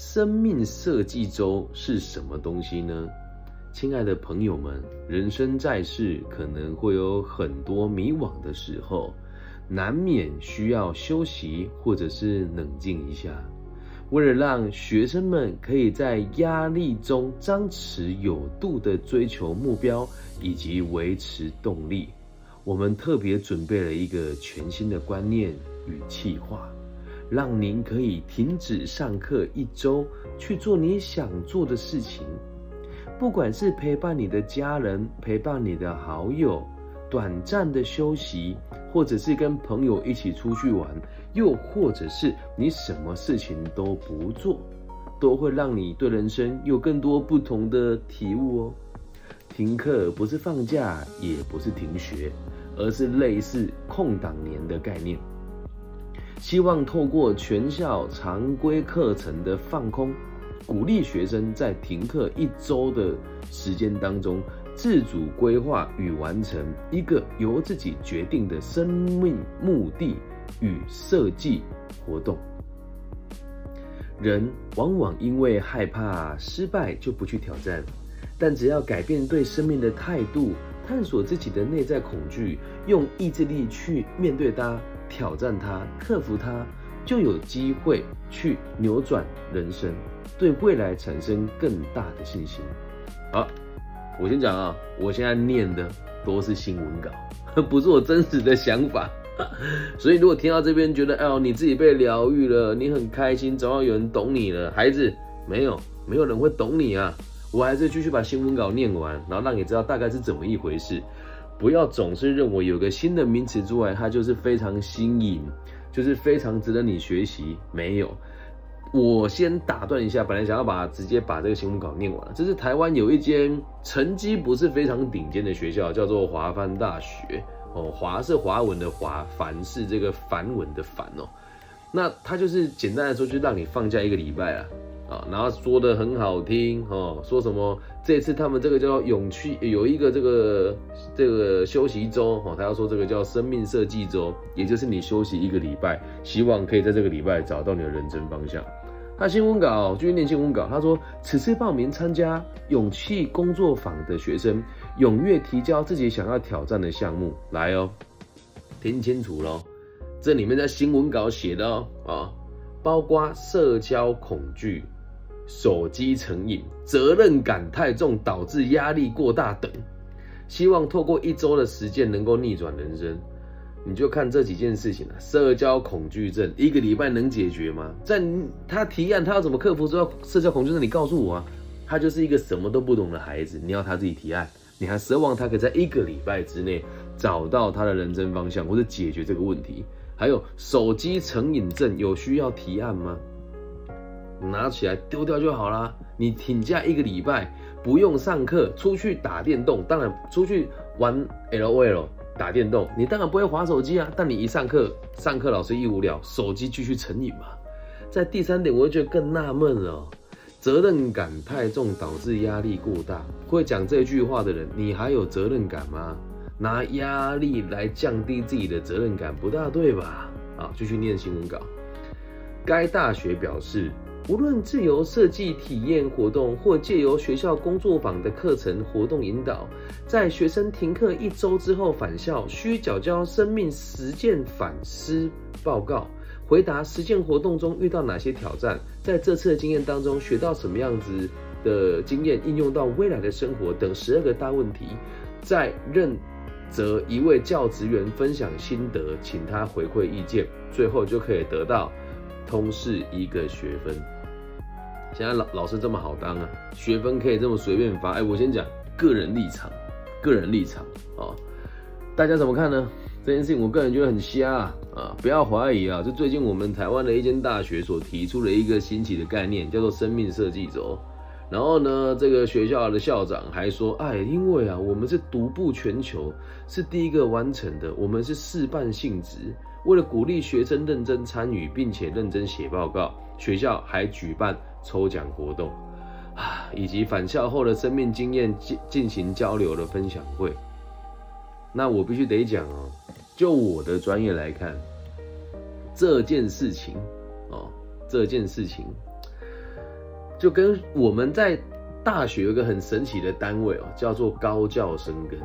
生命设计周是什么东西呢？亲爱的朋友们，人生在世可能会有很多迷惘的时候，难免需要休息或者是冷静一下。为了让学生们可以在压力中张弛有度的追求目标以及维持动力，我们特别准备了一个全新的观念与计划。让您可以停止上课一周，去做你想做的事情。不管是陪伴你的家人、陪伴你的好友、短暂的休息，或者是跟朋友一起出去玩，又或者是你什么事情都不做，都会让你对人生有更多不同的体悟哦。停课不是放假，也不是停学，而是类似空档年的概念。希望透过全校常规课程的放空，鼓励学生在停课一周的时间当中，自主规划与完成一个由自己决定的生命目的与设计活动。人往往因为害怕失败就不去挑战，但只要改变对生命的态度，探索自己的内在恐惧，用意志力去面对它。挑战它，克服它，就有机会去扭转人生，对未来产生更大的信心。好，我先讲啊，我现在念的都是新闻稿，不是我真实的想法。所以如果听到这边觉得，哎呦，你自己被疗愈了，你很开心，总要有人懂你了。孩子，没有，没有人会懂你啊。我还是继续把新闻稿念完，然后让你知道大概是怎么一回事。不要总是认为有个新的名词之外，它就是非常新颖，就是非常值得你学习。没有，我先打断一下，本来想要把直接把这个新闻稿念完。这是台湾有一间成绩不是非常顶尖的学校，叫做华梵大学。哦，华是华文的华，梵是这个梵文的梵哦。那它就是简单来说，就让你放假一个礼拜啊。啊，然后说的很好听哦，说什么这次他们这个叫勇气，有一个这个这个休息周哦，他要说这个叫生命设计周，也就是你休息一个礼拜，希望可以在这个礼拜找到你的人生方向。他新闻稿继续念新闻稿，他说此次报名参加勇气工作坊的学生，踊跃提交自己想要挑战的项目来哦，听清楚喽，这里面在新闻稿写的哦啊，包括社交恐惧。手机成瘾、责任感太重导致压力过大等，希望透过一周的时间能够逆转人生。你就看这几件事情了。社交恐惧症一个礼拜能解决吗？在他提案，他要怎么克服社交恐惧症？你告诉我啊。他就是一个什么都不懂的孩子，你要他自己提案，你还奢望他可以在一个礼拜之内找到他的人生方向或者解决这个问题？还有手机成瘾症有需要提案吗？拿起来丢掉就好啦。你请假一个礼拜，不用上课，出去打电动。当然，出去玩 L O L 打电动，你当然不会划手机啊。但你一上课，上课老师一无聊，手机继续成瘾嘛。在第三点，我就觉得更纳闷了：责任感太重导致压力过大。会讲这句话的人，你还有责任感吗？拿压力来降低自己的责任感，不大对吧？啊，继续念新闻稿。该大学表示。无论自由设计体验活动，或借由学校工作坊的课程活动引导，在学生停课一周之后返校，需缴交生命实践反思报告，回答实践活动中遇到哪些挑战，在这次的经验当中学到什么样子的经验，应用到未来的生活等十二个大问题，在任责一位教职员分享心得，请他回馈意见，最后就可以得到通识一个学分。现在老老师这么好当啊，学分可以这么随便发。哎，我先讲个人立场，个人立场啊，大家怎么看呢？这件事情我个人觉得很瞎啊，不要怀疑啊，就最近我们台湾的一间大学所提出了一个新奇的概念，叫做生命设计轴。然后呢，这个学校的校长还说，哎，因为啊，我们是独步全球，是第一个完成的，我们是示范性质，为了鼓励学生认真参与，并且认真写报告，学校还举办。抽奖活动啊，以及返校后的生命经验进进行交流的分享会。那我必须得讲哦，就我的专业来看，这件事情哦，这件事情，就跟我们在大学有一个很神奇的单位哦，叫做高教生根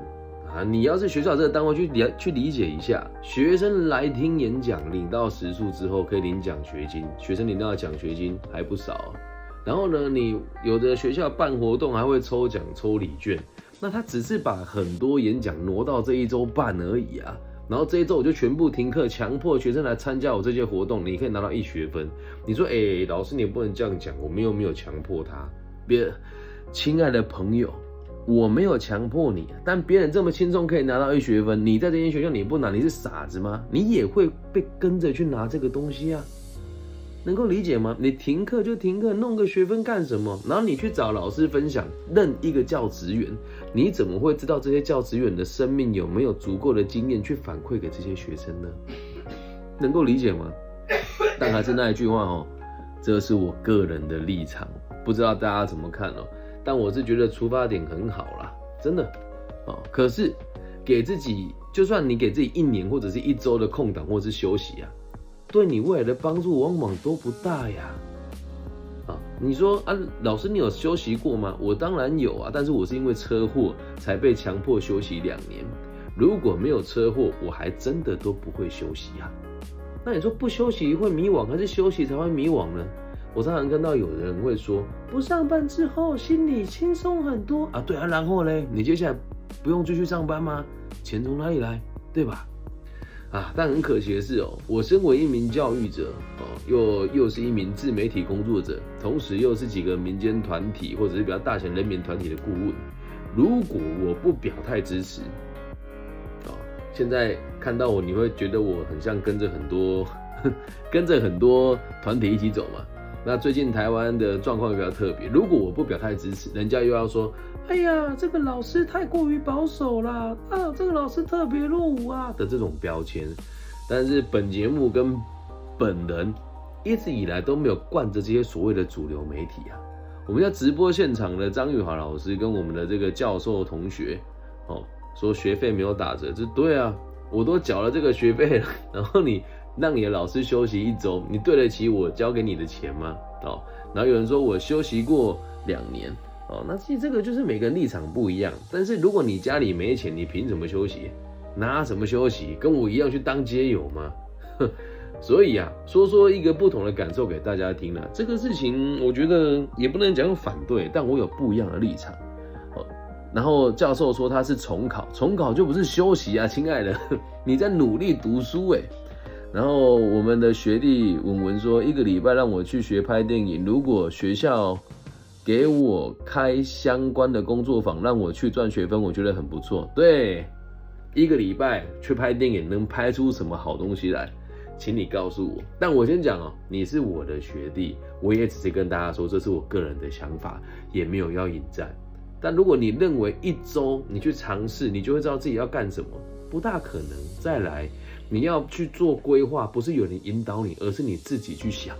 啊。你要是学校这个单位去理去理解一下，学生来听演讲，领到时数之后可以领奖学金，学生领到的奖学金还不少。然后呢，你有的学校办活动还会抽奖抽礼券，那他只是把很多演讲挪到这一周办而已啊。然后这一周我就全部停课，强迫学生来参加我这些活动，你可以拿到一学分。你说，哎，老师你不能这样讲，我们又没有强迫他。别，亲爱的朋友，我没有强迫你，但别人这么轻松可以拿到一学分，你在这间学校你不拿，你是傻子吗？你也会被跟着去拿这个东西啊。能够理解吗？你停课就停课，弄个学分干什么？然后你去找老师分享，任一个教职员，你怎么会知道这些教职员的生命有没有足够的经验去反馈给这些学生呢？能够理解吗？但还是那一句话哦，这是我个人的立场，不知道大家怎么看哦。但我是觉得出发点很好啦，真的哦。可是给自己，就算你给自己一年或者是一周的空档或是休息啊。对你未来的帮助往往都不大呀，啊，你说啊，老师你有休息过吗？我当然有啊，但是我是因为车祸才被强迫休息两年。如果没有车祸，我还真的都不会休息啊。那你说不休息会迷惘，还是休息才会迷惘呢？我常常看到有人会说，不上班之后心里轻松很多啊。对啊，然后嘞，你接下来不用继续上班吗？钱从哪里来？对吧？啊，但很可惜的是哦，我身为一名教育者哦，又又是一名自媒体工作者，同时又是几个民间团体或者是比较大型人民团体的顾问。如果我不表态支持，啊，现在看到我，你会觉得我很像跟着很多 跟着很多团体一起走嘛？那最近台湾的状况比较特别，如果我不表态支持，人家又要说。哎呀，这个老师太过于保守啦！啊，这个老师特别落伍啊的这种标签，但是本节目跟本人一直以来都没有惯着这些所谓的主流媒体啊。我们在直播现场的张玉华老师跟我们的这个教授同学，哦，说学费没有打折，这对啊，我都缴了这个学费了，然后你让你的老师休息一周，你对得起我交给你的钱吗？哦，然后有人说我休息过两年。哦，那其实这个就是每个人立场不一样。但是如果你家里没钱，你凭什么休息？拿什么休息？跟我一样去当街友吗？所以啊，说说一个不同的感受给大家听了。这个事情我觉得也不能讲反对，但我有不一样的立场。哦，然后教授说他是重考，重考就不是休息啊，亲爱的，你在努力读书哎。然后我们的学弟文文说，一个礼拜让我去学拍电影，如果学校。给我开相关的工作坊，让我去赚学分，我觉得很不错。对，一个礼拜去拍电影，能拍出什么好东西来？请你告诉我。但我先讲哦，你是我的学弟，我也只是跟大家说，这是我个人的想法，也没有要引战。但如果你认为一周你去尝试，你就会知道自己要干什么，不大可能。再来，你要去做规划，不是有人引导你，而是你自己去想。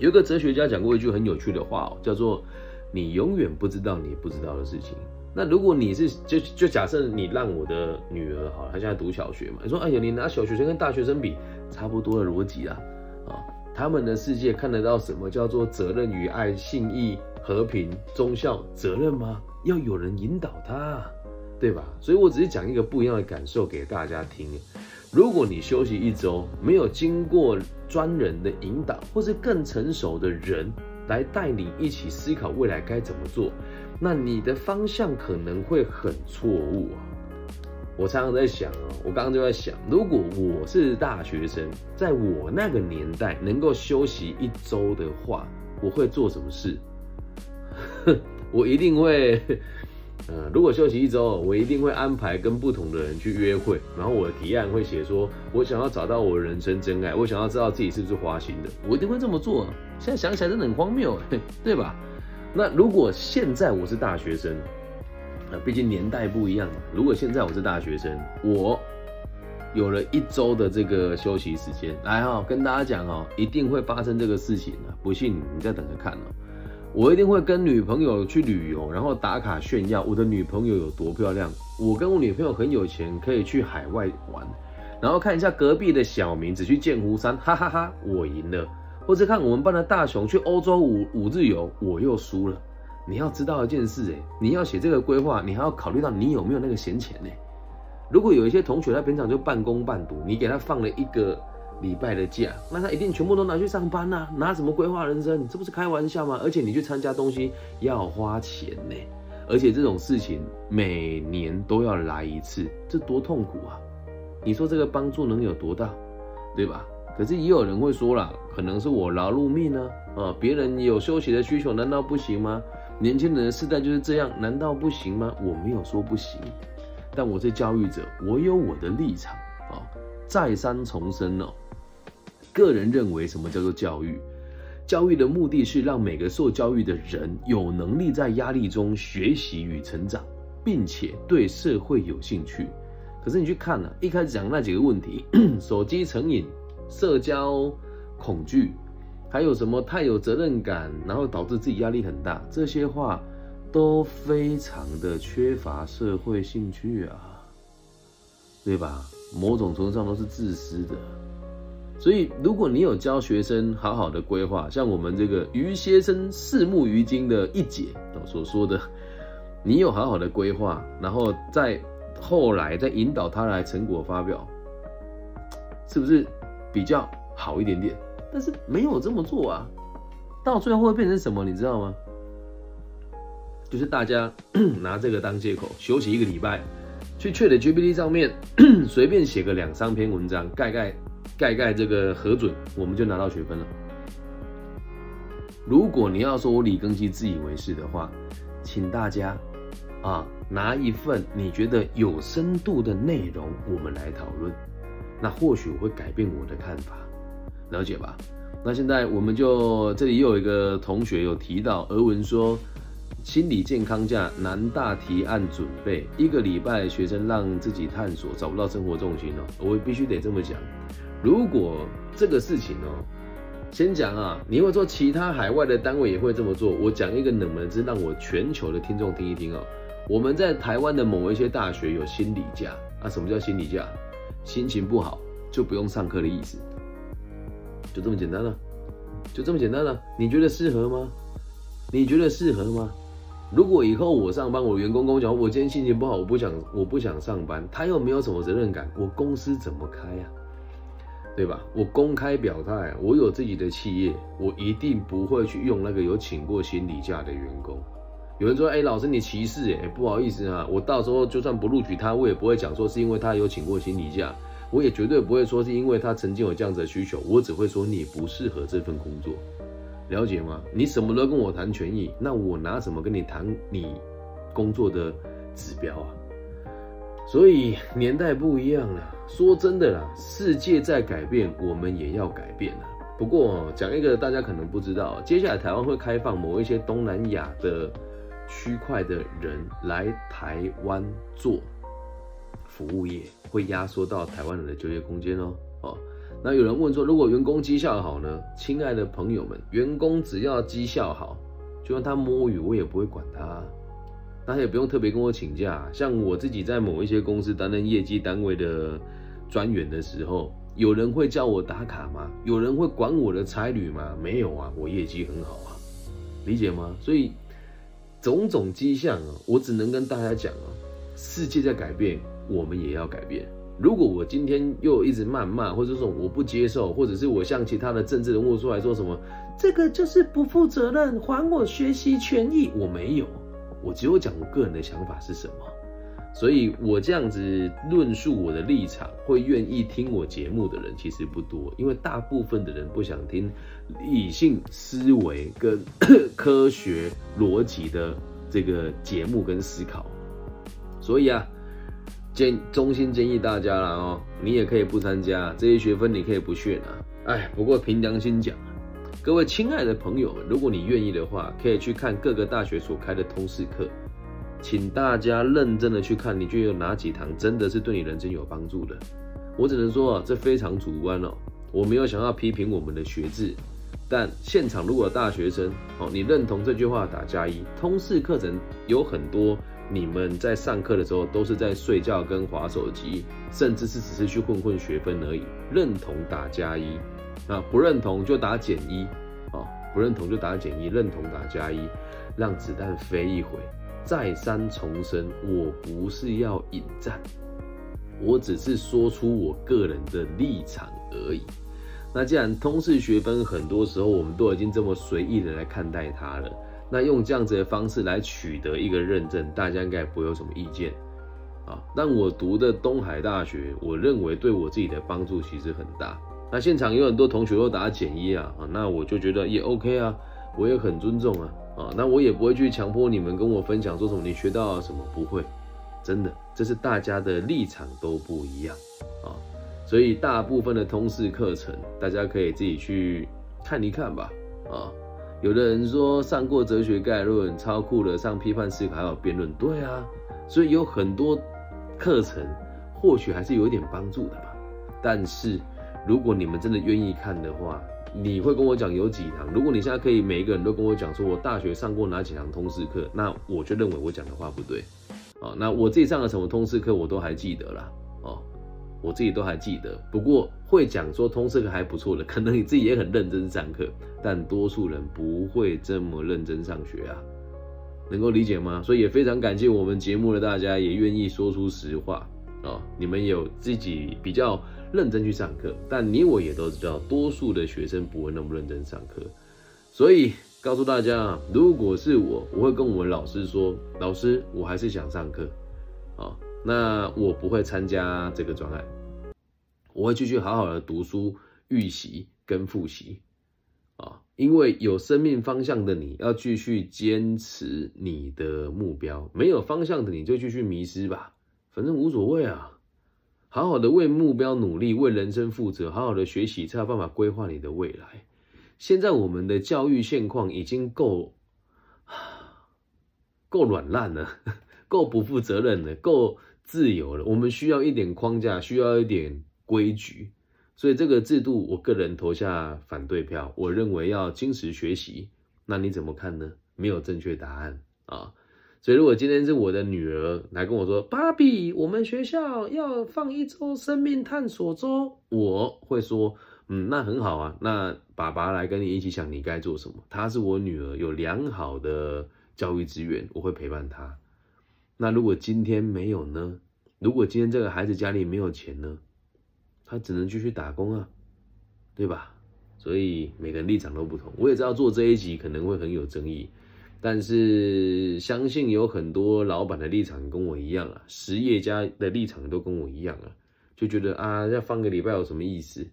有一个哲学家讲过一句很有趣的话，叫做“你永远不知道你不知道的事情”。那如果你是就就假设你让我的女儿好，她现在读小学嘛，你说哎呀，你拿小学生跟大学生比，差不多的逻辑啊，啊，他们的世界看得到什么叫做责任与爱、信义、和平、忠孝、责任吗？要有人引导他，对吧？所以我只是讲一个不一样的感受给大家听。如果你休息一周，没有经过专人的引导，或是更成熟的人来带你一起思考未来该怎么做，那你的方向可能会很错误啊！我常常在想啊，我刚刚就在想，如果我是大学生，在我那个年代能够休息一周的话，我会做什么事？我一定会。呃，如果休息一周，我一定会安排跟不同的人去约会，然后我的提案会写说，我想要找到我人生真爱，我想要知道自己是不是花心的，我一定会这么做。现在想起来真的很荒谬，对吧？那如果现在我是大学生，啊，毕竟年代不一样嘛。如果现在我是大学生，我有了一周的这个休息时间，来哈，跟大家讲哦，一定会发生这个事情的，不信你再等着看哦。我一定会跟女朋友去旅游，然后打卡炫耀我的女朋友有多漂亮。我跟我女朋友很有钱，可以去海外玩，然后看一下隔壁的小明只去剑湖山，哈哈哈，我赢了。或者看我们班的大雄去欧洲五五日游，我又输了。你要知道一件事，哎，你要写这个规划，你还要考虑到你有没有那个闲钱呢？如果有一些同学他平常就半工半读，你给他放了一个礼拜的假，那他一定全部都拿去上班呐，拿什么规划人生？你这不是开玩笑吗？而且你去参加东西要花钱呢，而且这种事情每年都要来一次，这多痛苦啊！你说这个帮助能有多大，对吧？可是也有人会说了，可能是我劳碌命呢，啊，别人有休息的需求，难道不行吗？年轻人的世代就是这样，难道不行吗？我没有说不行，但我是教育者，我有我的立场啊。再三重申哦，个人认为什么叫做教育？教育的目的是让每个受教育的人有能力在压力中学习与成长，并且对社会有兴趣。可是你去看呢，一开始讲那几个问题，手机成瘾、社交恐惧。还有什么太有责任感，然后导致自己压力很大，这些话都非常的缺乏社会兴趣啊，对吧？某种程度上都是自私的。所以，如果你有教学生好好的规划，像我们这个于先生四目鱼经的一姐所说的，你有好好的规划，然后再后来再引导他来成果发表，是不是比较好一点点？但是没有这么做啊，到最后会变成什么？你知道吗？就是大家 拿这个当借口休息一个礼拜，去 ChatGPT 上面 随便写个两三篇文章，盖盖盖盖这个核准，我们就拿到学分了。如果你要说我李庚希自以为是的话，请大家啊拿一份你觉得有深度的内容，我们来讨论，那或许我会改变我的看法。了解吧？那现在我们就这里又有一个同学有提到，俄文说心理健康假南大提案准备一个礼拜，学生让自己探索，找不到生活重心哦。我必须得这么讲，如果这个事情哦，先讲啊，你会做其他海外的单位也会这么做。我讲一个冷门字，让我全球的听众听一听哦。我们在台湾的某一些大学有心理假啊？什么叫心理假？心情不好就不用上课的意思。就这么简单了，就这么简单了。你觉得适合吗？你觉得适合吗？如果以后我上班，我员工跟我讲，我今天心情不好，我不想，我不想上班，他又没有什么责任感，我公司怎么开呀？对吧？我公开表态，我有自己的企业，我一定不会去用那个有请过心理假的员工。有人说，哎，老师你歧视，哎，不好意思啊，我到时候就算不录取他，我也不会讲说是因为他有请过心理假。我也绝对不会说是因为他曾经有这样子的需求，我只会说你不适合这份工作，了解吗？你什么都跟我谈权益，那我拿什么跟你谈你工作的指标啊？所以年代不一样了，说真的啦，世界在改变，我们也要改变了。不过讲一个大家可能不知道，接下来台湾会开放某一些东南亚的区块的人来台湾做。服务业会压缩到台湾人的就业空间哦。哦，那有人问说，如果员工绩效好呢？亲爱的朋友们，员工只要绩效好，就算他摸鱼，我也不会管他，他也不用特别跟我请假。像我自己在某一些公司担任业绩单位的专员的时候，有人会叫我打卡吗？有人会管我的差旅吗？没有啊，我业绩很好啊，理解吗？所以种种迹象啊，我只能跟大家讲啊，世界在改变。我们也要改变。如果我今天又一直谩骂，或者说我不接受，或者是我向其他的政治人物出来说什么，这个就是不负责任，还我学习权益。我没有，我只有讲我个人的想法是什么。所以我这样子论述我的立场，会愿意听我节目的人其实不多，因为大部分的人不想听理性思维跟 科学逻辑的这个节目跟思考。所以啊。建衷心建议大家了哦，你也可以不参加这些学分，你可以不选啊。哎，不过凭良心讲，各位亲爱的朋友，如果你愿意的话，可以去看各个大学所开的通识课，请大家认真的去看，你就有哪几堂真的是对你人生有帮助的。我只能说啊，这非常主观哦，我没有想要批评我们的学制，但现场如果大学生哦，你认同这句话打加一，通识课程有很多。你们在上课的时候都是在睡觉跟划手机，甚至是只是去混混学分而已。认同打加一，啊，不认同就打减一，啊，不认同就打减一，认同打加一，让子弹飞一回。再三重申，我不是要引战，我只是说出我个人的立场而已。那既然通识学分很多时候我们都已经这么随意的来看待它了，那用这样子的方式来取得一个认证，大家应该不会有什么意见啊。但我读的东海大学，我认为对我自己的帮助其实很大。那现场有很多同学都打减一，啊，那我就觉得也 OK 啊，我也很尊重啊。啊，那我也不会去强迫你们跟我分享说什么你学到了什么，不会，真的，这是大家的立场都不一样啊，所以大部分的通识课程，大家可以自己去看一看吧。啊，有的人说上过哲学概论超酷的，上批判思考还有辩论，对啊，所以有很多课程或许还是有一点帮助的吧。但是如果你们真的愿意看的话，你会跟我讲有几堂？如果你现在可以每一个人都跟我讲说，我大学上过哪几堂通识课，那我就认为我讲的话不对。哦，那我自己上了什么通识课，我都还记得啦。哦，我自己都还记得。不过会讲说通识课还不错的，可能你自己也很认真上课，但多数人不会这么认真上学啊。能够理解吗？所以也非常感谢我们节目的大家，也愿意说出实话啊。你们有自己比较。认真去上课，但你我也都知道，多数的学生不会那么认真上课，所以告诉大家啊，如果是我，我会跟我们老师说，老师，我还是想上课，啊，那我不会参加这个专案，我会继续好好的读书、预习跟复习，啊，因为有生命方向的你要继续坚持你的目标，没有方向的你就继续迷失吧，反正无所谓啊。好好的为目标努力，为人生负责，好好的学习，才有办法规划你的未来。现在我们的教育现况已经够 够软烂了，够不负责任了，够自由了。我们需要一点框架，需要一点规矩。所以这个制度，我个人投下反对票。我认为要精实学习。那你怎么看呢？没有正确答案啊。所以，如果今天是我的女儿来跟我说：“芭比，我们学校要放一周生命探索周。”我会说：“嗯，那很好啊。那爸爸来跟你一起想你该做什么。她是我女儿，有良好的教育资源，我会陪伴她。那如果今天没有呢？如果今天这个孩子家里没有钱呢？他只能继续打工啊，对吧？所以每个人立场都不同。我也知道做这一集可能会很有争议。”但是相信有很多老板的立场跟我一样啊，实业家的立场都跟我一样啊，就觉得啊，要放个礼拜有什么意思，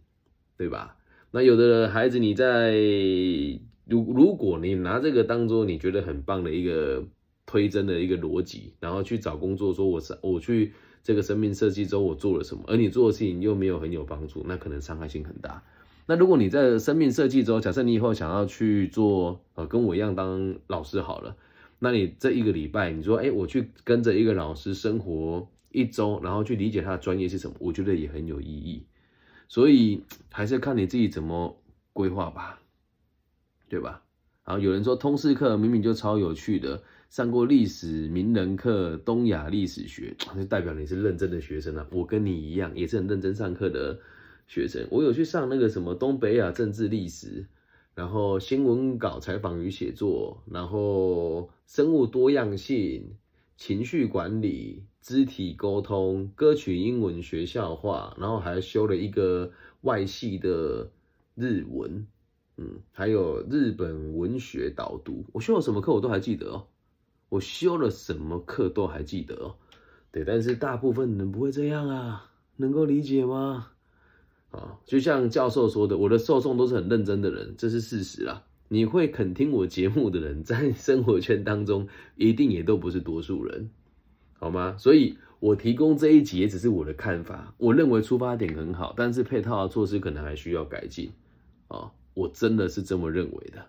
对吧？那有的孩子你在如如果你拿这个当做你觉得很棒的一个推甄的一个逻辑，然后去找工作，说我是我去这个生命设计周我做了什么，而你做的事情又没有很有帮助，那可能伤害性很大。那如果你在生命设计中，假设你以后想要去做，呃，跟我一样当老师好了，那你这一个礼拜，你说，哎，我去跟着一个老师生活一周，然后去理解他的专业是什么，我觉得也很有意义。所以还是看你自己怎么规划吧，对吧？然后有人说通识课明明就超有趣的，上过历史名人课、东亚历史学，就代表你是认真的学生啊。我跟你一样，也是很认真上课的。学生，我有去上那个什么东北亚政治历史，然后新闻稿采访与写作，然后生物多样性、情绪管理、肢体沟通、歌曲英文学校化，然后还修了一个外系的日文，嗯，还有日本文学导读。我修了什么课我都还记得哦，我修了什么课都还记得哦。对，但是大部分人不会这样啊，能够理解吗？啊，就像教授说的，我的受众都是很认真的人，这是事实啊。你会肯听我节目的人，在生活圈当中一定也都不是多数人，好吗？所以我提供这一集也只是我的看法，我认为出发点很好，但是配套的措施可能还需要改进啊。我真的是这么认为的，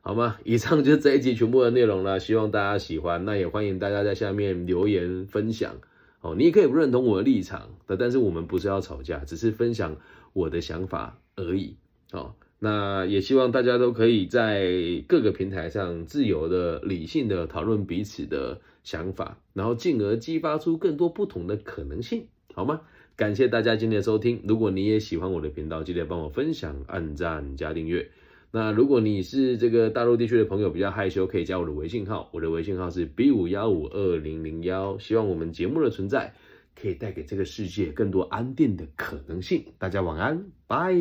好吗？以上就是这一集全部的内容了，希望大家喜欢。那也欢迎大家在下面留言分享。哦，你也可以不认同我的立场的，但是我们不是要吵架，只是分享我的想法而已。哦，那也希望大家都可以在各个平台上自由的、理性的讨论彼此的想法，然后进而激发出更多不同的可能性，好吗？感谢大家今天的收听。如果你也喜欢我的频道，记得帮我分享、按赞、加订阅。那如果你是这个大陆地区的朋友，比较害羞，可以加我的微信号，我的微信号是 B 五幺五二零零幺。希望我们节目的存在，可以带给这个世界更多安定的可能性。大家晚安，拜。